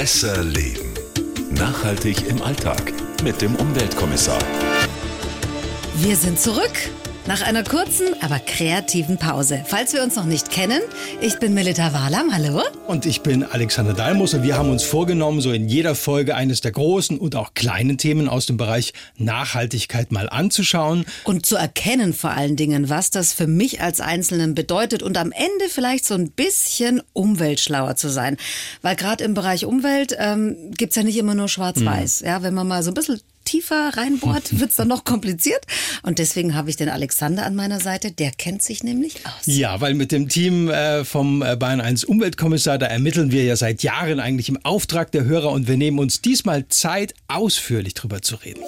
Besser Leben. Nachhaltig im Alltag mit dem Umweltkommissar. Wir sind zurück nach einer kurzen, aber kreativen Pause. Falls wir uns noch nicht kennen, ich bin Melita Wahlam, hallo. Und ich bin Alexander Dalmus und wir haben uns vorgenommen, so in jeder Folge eines der großen und auch kleinen Themen aus dem Bereich Nachhaltigkeit mal anzuschauen. Und zu erkennen vor allen Dingen, was das für mich als Einzelnen bedeutet und am Ende vielleicht so ein bisschen umweltschlauer zu sein. Weil gerade im Bereich Umwelt ähm, gibt ja nicht immer nur schwarz-weiß. Mhm. Ja, wenn man mal so ein bisschen tiefer reinbohrt, wird es dann noch kompliziert. Und deswegen habe ich den Alexander an meiner Seite. Der kennt sich nämlich aus. Ja, weil mit dem Team äh, vom äh, Bayern 1 Umweltkommissar, da ermitteln wir ja seit Jahren eigentlich im Auftrag der Hörer und wir nehmen uns diesmal Zeit, ausführlich drüber zu reden.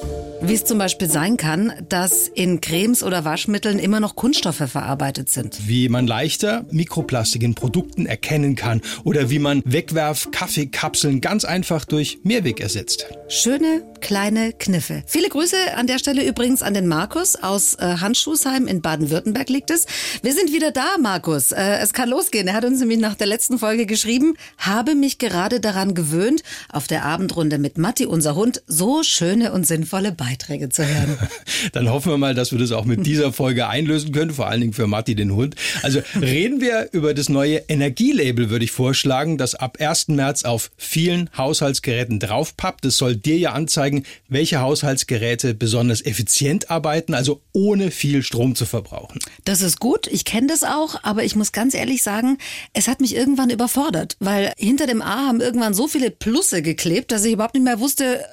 Wie es zum Beispiel sein kann, dass in Cremes oder Waschmitteln immer noch Kunststoffe verarbeitet sind. Wie man leichter Mikroplastik in Produkten erkennen kann oder wie man Wegwerf-Kaffeekapseln ganz einfach durch Mehrweg ersetzt. Schöne kleine Kniffe. Viele Grüße an der Stelle übrigens an den Markus aus äh, Handschuhsheim in Baden-Württemberg liegt es. Wir sind wieder da, Markus. Äh, es kann losgehen. Er hat uns nämlich nach der letzten Folge geschrieben, habe mich gerade daran gewöhnt, auf der Abendrunde mit Matti, unser Hund, so schöne und sinnvolle Beiträge zu hören. Dann hoffen wir mal, dass wir das auch mit dieser Folge einlösen können, vor allen Dingen für Matti, den Hund. Also reden wir über das neue Energielabel, würde ich vorschlagen, das ab 1. März auf vielen Haushaltsgeräten draufpappt. Das soll dir ja anzeigen, zeigen, welche Haushaltsgeräte besonders effizient arbeiten, also ohne viel Strom zu verbrauchen. Das ist gut, ich kenne das auch, aber ich muss ganz ehrlich sagen, es hat mich irgendwann überfordert, weil hinter dem A haben irgendwann so viele Plusse geklebt, dass ich überhaupt nicht mehr wusste,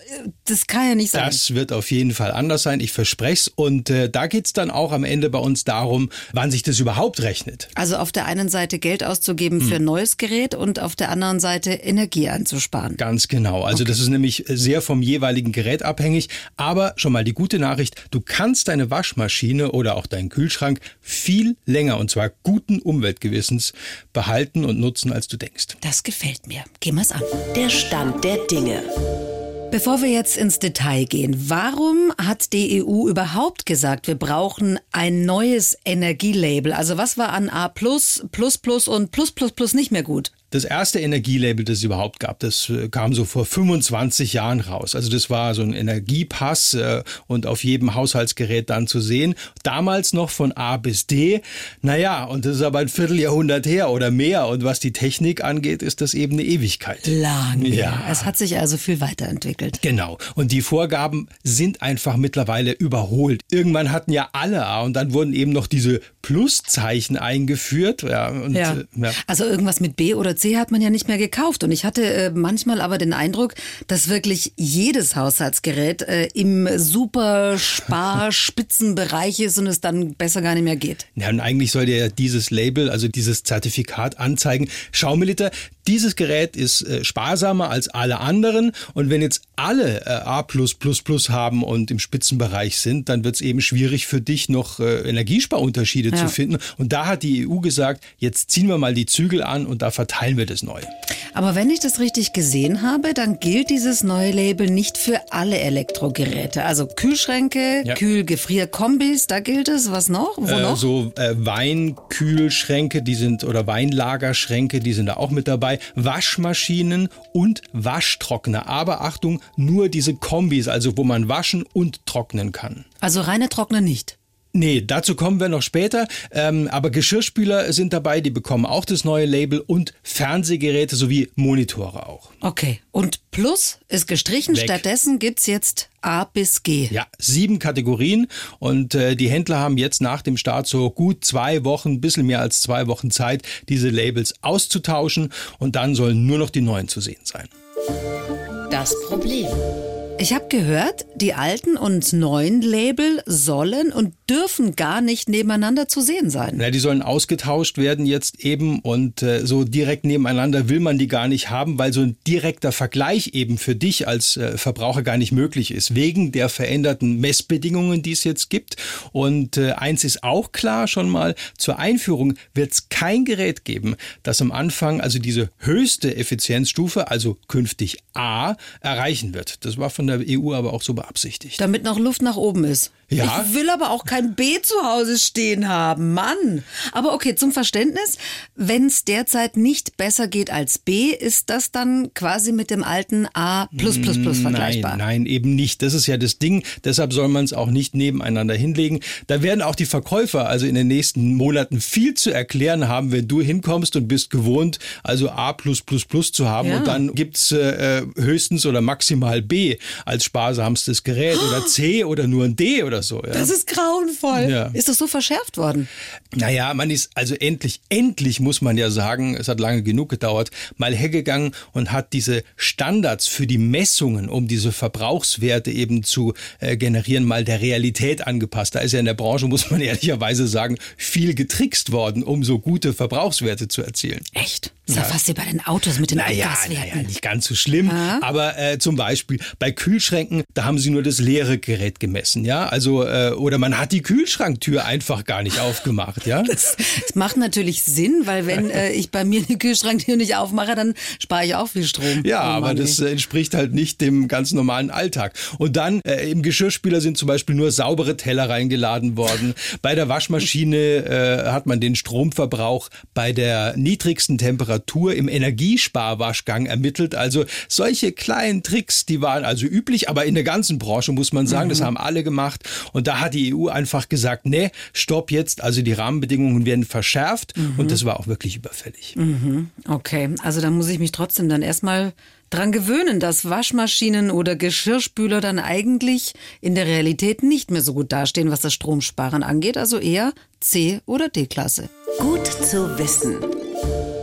das kann ja nicht sein. Das wird auf jeden Fall anders sein, ich verspreche es. Und äh, da geht es dann auch am Ende bei uns darum, wann sich das überhaupt rechnet. Also auf der einen Seite Geld auszugeben für ein hm. neues Gerät und auf der anderen Seite Energie einzusparen. Ganz genau. Also okay. das ist nämlich sehr vom jeweiligen jeweiligen Gerät abhängig. Aber schon mal die gute Nachricht, du kannst deine Waschmaschine oder auch deinen Kühlschrank viel länger und zwar guten Umweltgewissens behalten und nutzen, als du denkst. Das gefällt mir. Gehen wir es an. Der Stand der Dinge. Bevor wir jetzt ins Detail gehen, warum hat die EU überhaupt gesagt, wir brauchen ein neues Energielabel? Also was war an A+, Plus Plus und Plus Plus Plus nicht mehr gut? Das erste Energielabel, das es überhaupt gab, das äh, kam so vor 25 Jahren raus. Also das war so ein Energiepass äh, und auf jedem Haushaltsgerät dann zu sehen. Damals noch von A bis D. Naja, und das ist aber ein Vierteljahrhundert her oder mehr. Und was die Technik angeht, ist das eben eine Ewigkeit. Lang. Ja. Es hat sich also viel weiterentwickelt. Genau. Und die Vorgaben sind einfach mittlerweile überholt. Irgendwann hatten ja alle A und dann wurden eben noch diese Pluszeichen eingeführt. Ja, und, ja. Äh, ja. Also irgendwas mit B oder C hat man ja nicht mehr gekauft. Und ich hatte äh, manchmal aber den Eindruck, dass wirklich jedes Haushaltsgerät äh, im super Spar-Spitzenbereich ist und es dann besser gar nicht mehr geht. Ja, und eigentlich soll ja dieses Label, also dieses Zertifikat anzeigen, Schaumiliter, dieses Gerät ist äh, sparsamer als alle anderen. Und wenn jetzt alle äh, A haben und im Spitzenbereich sind, dann wird es eben schwierig für dich noch äh, Energiesparunterschiede ja. zu finden. Und da hat die EU gesagt, jetzt ziehen wir mal die Zügel an und da verteilen teilen wir das neu. Aber wenn ich das richtig gesehen habe, dann gilt dieses neue Label nicht für alle Elektrogeräte. Also Kühlschränke, ja. Kühlgefrierkombis, da gilt es. Was noch? Wo äh, noch? So äh, Weinkühlschränke, die sind oder Weinlagerschränke, die sind da auch mit dabei. Waschmaschinen und Waschtrockner. Aber Achtung, nur diese Kombis, also wo man waschen und trocknen kann. Also reine Trockner nicht. Nee, dazu kommen wir noch später. Ähm, aber Geschirrspüler sind dabei, die bekommen auch das neue Label und Fernsehgeräte sowie Monitore auch. Okay. Und Plus ist gestrichen. Weg. Stattdessen gibt's jetzt A bis G. Ja, sieben Kategorien. Und äh, die Händler haben jetzt nach dem Start so gut zwei Wochen, ein bisschen mehr als zwei Wochen Zeit, diese Labels auszutauschen. Und dann sollen nur noch die neuen zu sehen sein. Das Problem. Ich habe gehört, die alten und neuen Label sollen und dürfen gar nicht nebeneinander zu sehen sein. Ja, die sollen ausgetauscht werden jetzt eben und äh, so direkt nebeneinander will man die gar nicht haben, weil so ein direkter Vergleich eben für dich als äh, Verbraucher gar nicht möglich ist, wegen der veränderten Messbedingungen, die es jetzt gibt. Und äh, eins ist auch klar schon mal, zur Einführung wird es kein Gerät geben, das am Anfang also diese höchste Effizienzstufe, also künftig A, erreichen wird. Das war von der EU aber auch so beabsichtigt. Damit noch Luft nach oben ist. Ja. Ich will aber auch kein B zu Hause stehen haben, Mann. Aber okay, zum Verständnis, wenn es derzeit nicht besser geht als B, ist das dann quasi mit dem alten A vergleichbar? Nein, nein, eben nicht. Das ist ja das Ding. Deshalb soll man es auch nicht nebeneinander hinlegen. Da werden auch die Verkäufer also in den nächsten Monaten viel zu erklären haben, wenn du hinkommst und bist gewohnt, also A zu haben Ja. und dann gibt's äh, höchstens oder maximal B als sparsamstes Gerät oder C oder nur ein D oder so. Ja. Das ist grauenvoll. Ja. Ist das so verschärft worden? Naja, man ist also endlich, endlich muss man ja sagen, es hat lange genug gedauert, mal hergegangen und hat diese Standards für die Messungen, um diese Verbrauchswerte eben zu äh, generieren, mal der Realität angepasst. Da ist ja in der Branche, muss man ehrlicherweise sagen, viel getrickst worden, um so gute Verbrauchswerte zu erzielen. Echt? Ist ja, fast wie bei den Autos mit den Naja, Abgaswerten. naja, nicht ganz so schlimm. Aber äh, zum Beispiel bei Kühlschränken, da haben sie nur das leere Gerät gemessen, ja. Also äh, oder man hat die Kühlschranktür einfach gar nicht aufgemacht, ja. Das macht natürlich Sinn, weil wenn äh, ich bei mir die Kühlschranktür nicht aufmache, dann spare ich auch viel Strom. Ja, Oh aber das äh, entspricht halt nicht dem ganz normalen Alltag. Und dann äh, im Geschirrspüler sind zum Beispiel nur saubere Teller reingeladen worden. Bei der Waschmaschine äh, hat man den Stromverbrauch bei der niedrigsten Temperatur im Energiesparwaschgang ermittelt. Also solche kleinen Tricks, die waren also üblich, aber in der ganzen Branche muss man sagen, das haben alle gemacht. Und da hat die EU einfach gesagt, nee, stopp jetzt. Also die Rahmenbedingungen werden verschärft. Und das war auch wirklich überfällig. Okay, also da muss ich mich trotzdem dann erstmal dran gewöhnen, dass Waschmaschinen oder Geschirrspüler dann eigentlich in der Realität nicht mehr so gut dastehen, was das Stromsparen angeht, also eher C- oder D-Klasse. Gut zu wissen.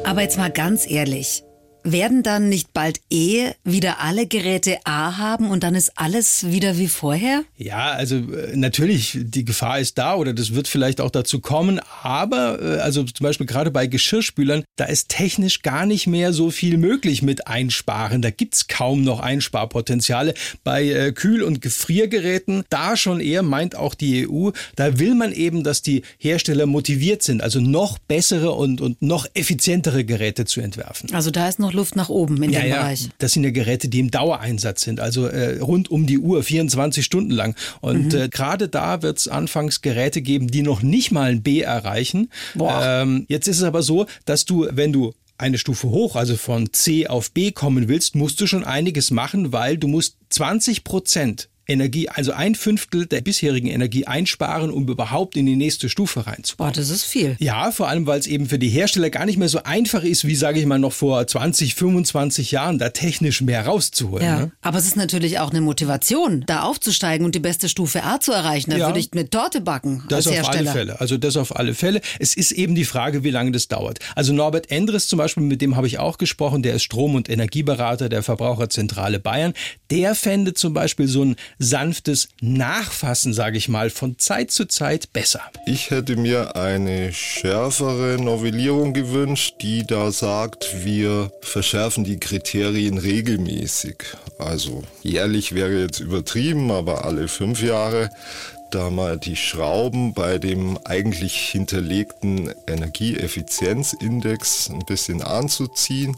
Aber jetzt mal ganz ehrlich, werden dann nicht bald eh wieder alle Geräte A haben und dann ist alles wieder wie vorher? Ja, also äh, natürlich, die Gefahr ist da oder das wird vielleicht auch dazu kommen, aber äh, also zum Beispiel gerade bei Geschirrspülern, da ist technisch gar nicht mehr so viel möglich mit Einsparen. Da gibt's kaum noch Einsparpotenziale. Bei äh, Kühl- und Gefriergeräten, da schon eher meint auch die EU, da will man eben, dass die Hersteller motiviert sind, also noch bessere und, und noch effizientere Geräte zu entwerfen. Also da ist noch Luft nach oben in dem Bereich. Das sind ja Geräte, die im Dauereinsatz sind, also äh, rund um die Uhr, 24 Stunden lang. Und Mhm. äh, gerade da wird es anfangs Geräte geben, die noch nicht mal ein B erreichen. Ähm, jetzt ist es aber so, dass du, wenn du eine Stufe hoch, also von C auf B kommen willst, musst du schon einiges machen, weil du musst 20 Prozent Energie, also ein Fünftel der bisherigen Energie einsparen, um überhaupt in die nächste Stufe reinzukommen. Boah, das ist viel. Ja, vor allem, weil es eben für die Hersteller gar nicht mehr so einfach ist, wie sage ich mal noch vor 20, 25 Jahren, da technisch mehr rauszuholen. Ja, Ne? aber es ist natürlich auch eine Motivation, da aufzusteigen und die beste Stufe A zu erreichen. Da Ja. würde ich eine Torte backen Das als auf alle Hersteller. Fälle. Also das auf alle Fälle. Es ist eben die Frage, wie lange das dauert. Also Norbert Endres zum Beispiel, mit dem habe ich auch gesprochen, der ist Strom- und Energieberater der Verbraucherzentrale Bayern. Der fände zum Beispiel so ein sanftes Nachfassen, sage ich mal, von Zeit zu Zeit besser. Ich hätte mir eine schärfere Novellierung gewünscht, die da sagt, wir verschärfen die Kriterien regelmäßig. Also jährlich wäre jetzt übertrieben, aber alle fünf Jahre da mal die Schrauben bei dem eigentlich hinterlegten Energieeffizienzindex ein bisschen anzuziehen,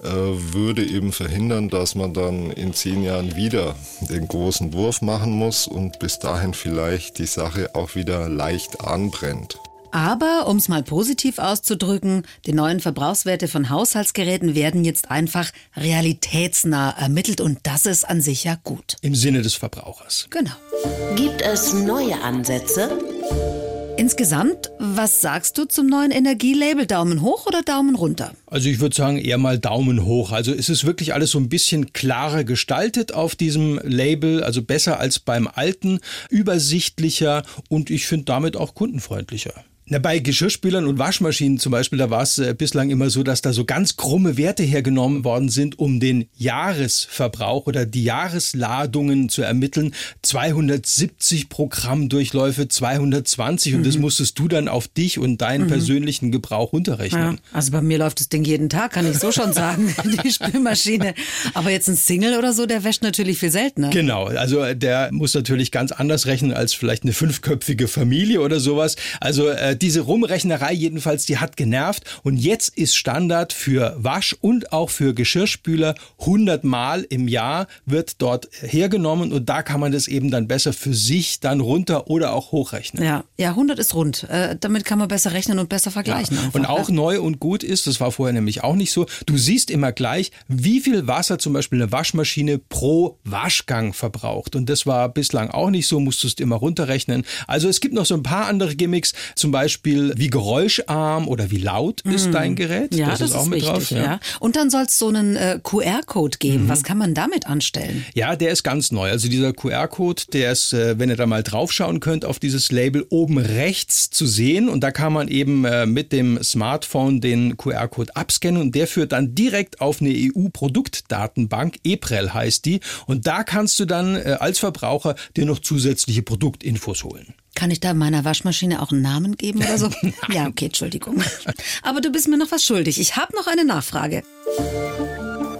würde eben verhindern, dass man dann in zehn Jahren wieder den großen Wurf machen muss und bis dahin vielleicht die Sache auch wieder leicht anbrennt. Aber, um es mal positiv auszudrücken, die neuen Verbrauchswerte von Haushaltsgeräten werden jetzt einfach realitätsnah ermittelt und das ist an sich ja gut. Im Sinne des Verbrauchers. Genau. Gibt es neue Ansätze? Insgesamt, was sagst du zum neuen Energielabel? Daumen hoch oder Daumen runter? Also ich würde sagen eher mal Daumen hoch. Also es ist wirklich alles so ein bisschen klarer gestaltet auf diesem Label, also besser als beim alten, übersichtlicher und ich finde damit auch kundenfreundlicher. Na, bei Geschirrspülern und Waschmaschinen zum Beispiel, da war es äh, bislang immer so, dass da so ganz krumme Werte hergenommen worden sind, um den Jahresverbrauch oder die Jahresladungen zu ermitteln. 270 Programmdurchläufe, 220 und das musstest du dann auf dich und deinen persönlichen Gebrauch runterrechnen. also bei mir läuft das Ding jeden Tag, kann ich so schon sagen, die Spülmaschine. Aber jetzt ein Single oder so, der wäscht natürlich viel seltener. Genau, also äh, der muss natürlich ganz anders rechnen als vielleicht eine fünfköpfige Familie oder sowas. Also äh, diese Rumrechnerei jedenfalls, die hat genervt und jetzt ist Standard für Wasch- und auch für Geschirrspüler 100 Mal im Jahr wird dort hergenommen und da kann man das eben dann besser für sich dann runter oder auch hochrechnen. Ja, ja 100 ist rund. Äh, damit kann man besser rechnen und besser vergleichen. Ja. einfach, Und auch ja. neu und gut ist, das war vorher nämlich auch nicht so, du siehst immer gleich, wie viel Wasser zum Beispiel eine Waschmaschine pro Waschgang verbraucht. Und das war bislang auch nicht so, musstest immer runterrechnen. Also es gibt noch so ein paar andere Gimmicks, zum Beispiel wie geräuscharm oder wie laut ist dein Gerät. Mhm. Ja, das, ist, auch mit wichtig. drauf. ja. Und dann soll es so einen äh, QR-Code geben. Was kann man damit anstellen? Ja, der ist ganz neu. Also dieser QR-Code, der ist, äh, wenn ihr da mal draufschauen könnt, auf dieses Label oben rechts zu sehen. Und da kann man eben äh, mit dem Smartphone den QR-Code abscannen und der führt dann direkt auf eine EU-Produktdatenbank. EPREL heißt die. Und da kannst du dann äh, als Verbraucher dir noch zusätzliche Produktinfos holen. Kann ich da meiner Waschmaschine auch einen Namen geben oder so? ja, okay, Entschuldigung. Aber du bist mir noch was schuldig. Ich habe noch eine Nachfrage.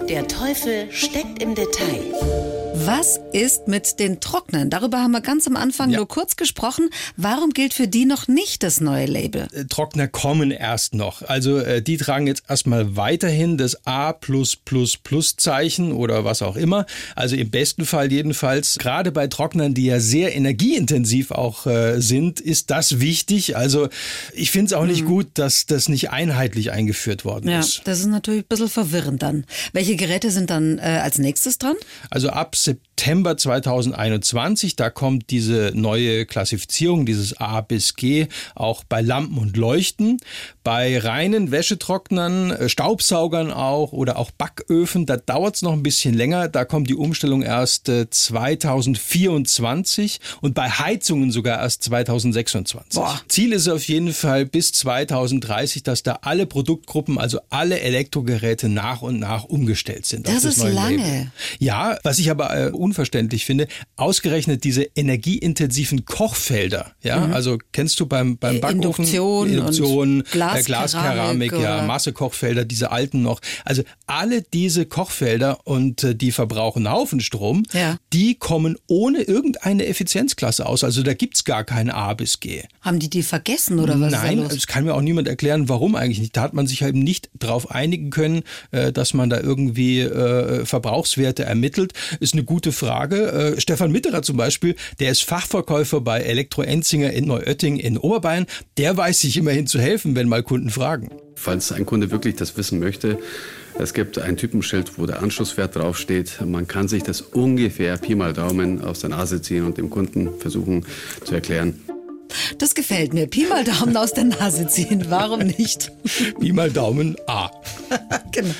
Der Teufel steckt im Detail. Was ist mit den Trocknern? Darüber haben wir ganz am Anfang Ja. nur kurz gesprochen. Warum gilt für die noch nicht das neue Label? Äh, Trockner kommen erst noch. Also äh, die tragen jetzt erstmal weiterhin das A Zeichen oder was auch immer. Also im besten Fall jedenfalls. Gerade bei Trocknern, die ja sehr energieintensiv auch äh, sind, ist das wichtig. Also ich finde es auch nicht gut, dass das nicht einheitlich eingeführt worden Mhm. Ja, ist. das ist natürlich ein bisschen verwirrend dann. Welche Geräte sind dann äh, als nächstes dran? Also ab c'est September 2021, da kommt diese neue Klassifizierung, dieses A bis G, auch bei Lampen und Leuchten. Bei reinen Wäschetrocknern, äh, Staubsaugern auch oder auch Backöfen, da dauert es noch ein bisschen länger. Da kommt die Umstellung erst äh, 2024 und bei Heizungen sogar erst 2026. Boah. Ziel ist auf jeden Fall bis 2030, dass da alle Produktgruppen, also alle Elektrogeräte nach und nach umgestellt sind. auf Das ist neue lange. Label. Ja, was ich aber äh, unverständlich finde, ausgerechnet diese energieintensiven Kochfelder. Ja, also kennst du beim, beim Äh, Backofen Induktion Induktion, Glaskeramik äh, Glaskeramik, ja, Massekochfelder, diese alten noch. Also alle diese Kochfelder und äh, die verbrauchen einen Haufen Strom, Ja. die kommen ohne irgendeine Effizienzklasse aus. Also da gibt's gar kein A bis G. Haben die die vergessen oder was Nein, es kann mir auch niemand erklären, warum eigentlich nicht. Da hat man sich halt eben nicht darauf einigen können, äh, dass man da irgendwie äh, Verbrauchswerte ermittelt. Ist eine gute Frage. Äh, Stefan Mitterer zum Beispiel, der ist Fachverkäufer bei Elektro Enzinger in Neuötting in Oberbayern. Der weiß sich immerhin zu helfen, wenn mal Kunden fragen. Falls ein Kunde wirklich das wissen möchte, es gibt ein Typenschild, wo der Anschlusswert draufsteht. Man kann sich das ungefähr Pi mal Daumen aus der Nase ziehen und dem Kunden versuchen zu erklären. Das gefällt mir. Pi mal Daumen aus der Nase ziehen. Warum nicht? Wie mal Daumen A. genau.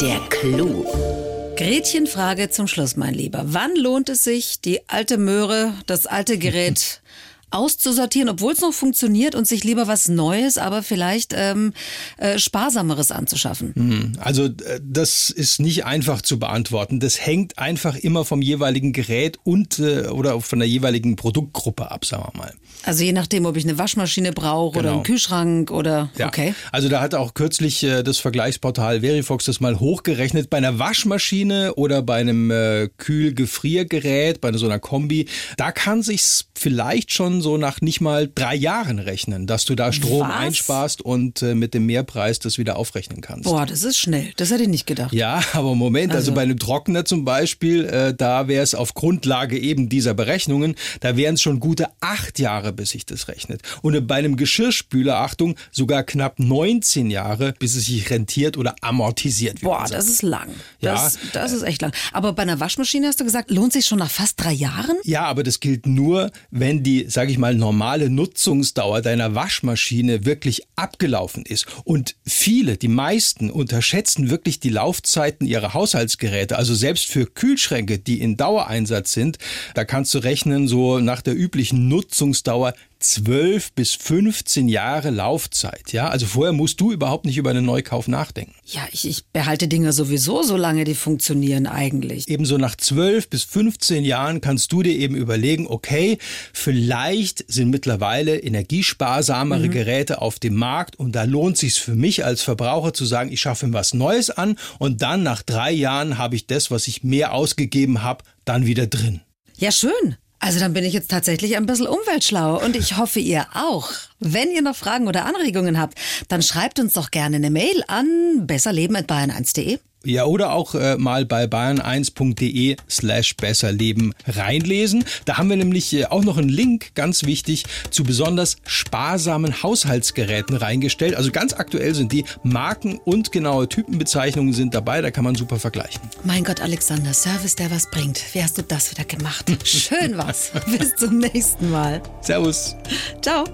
Der Clou. Gretchenfrage zum Schluss, mein Lieber. Wann lohnt es sich, die alte Möhre, das alte Gerät auszusortieren, obwohl es noch funktioniert und sich lieber was Neues, aber vielleicht ähm, äh, Sparsameres anzuschaffen? Also äh, das ist nicht einfach zu beantworten. Das hängt einfach immer vom jeweiligen Gerät und äh, oder von der jeweiligen Produktgruppe ab, sagen wir mal. Also je nachdem, ob ich eine Waschmaschine brauche oder Genau. einen Kühlschrank oder Ja. okay. Also da hat auch kürzlich äh, das Vergleichsportal Verifox das mal hochgerechnet. Bei einer Waschmaschine oder bei einem äh, Kühl-Gefriergerät, bei so einer Kombi, da kann sich's vielleicht schon so nach nicht mal drei Jahren rechnen, dass du da Strom Was? einsparst und äh, mit dem Mehrpreis das wieder aufrechnen kannst. Boah, das ist schnell. Das hätte ich nicht gedacht. Ja, aber Moment, also, Also- bei einem Trockner zum Beispiel, äh, da wäre es auf Grundlage eben dieser Berechnungen, da wären es schon gute acht Jahre, bis sich das rechnet. Und bei einem Geschirrspüler, Achtung, sogar knapp 19 Jahre, bis es sich rentiert oder amortisiert. wie Boah, das ist lang. Ja. Das, das ist echt lang. Aber bei einer Waschmaschine hast du gesagt, lohnt sich schon nach fast drei Jahren? Ja, aber das gilt nur, wenn die, sage ich mal, normale Nutzungsdauer deiner Waschmaschine wirklich abgelaufen ist. Und viele, die meisten, unterschätzen wirklich die Laufzeiten ihrer Haushaltsgeräte. Also selbst für Kühlschränke, die in Dauereinsatz sind, da kannst du rechnen, so nach der üblichen Nutzungsdauer 12 bis 15 Jahre Laufzeit. Ja, also vorher musst du überhaupt nicht über einen Neukauf nachdenken. Ja, ich, ich behalte Dinge sowieso, solange die funktionieren eigentlich. Ebenso nach 12 bis 15 Jahren kannst du dir eben überlegen, okay, vielleicht sind mittlerweile energiesparsamere Geräte auf dem Markt und da lohnt sich für mich als Verbraucher zu sagen, ich schaffe mir was Neues an und dann nach drei Jahren habe ich das, was ich mehr ausgegeben habe, dann wieder drin. Ja, schön. Also dann bin ich jetzt tatsächlich ein bisschen umweltschlau und ich hoffe ihr auch. Wenn ihr noch Fragen oder Anregungen habt, dann schreibt uns doch gerne eine Mail an besserleben@bayern1.de. Ja, oder auch äh, mal bei bayern1.de slash besserleben reinlesen. Da haben wir nämlich äh, auch noch einen Link, ganz wichtig, zu besonders sparsamen Haushaltsgeräten reingestellt. Also ganz aktuell sind die Marken und genaue Typenbezeichnungen sind dabei, da kann man super vergleichen. Mein Gott, Alexander, Service, der was bringt. Wie hast du das wieder gemacht? Schön was. Bis zum nächsten Mal. Servus. Ciao.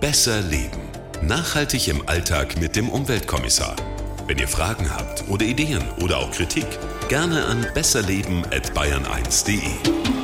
Besser leben. Nachhaltig im Alltag mit dem Umweltkommissar. Wenn ihr Fragen habt oder Ideen oder auch Kritik, gerne an besserleben@bayern1.de.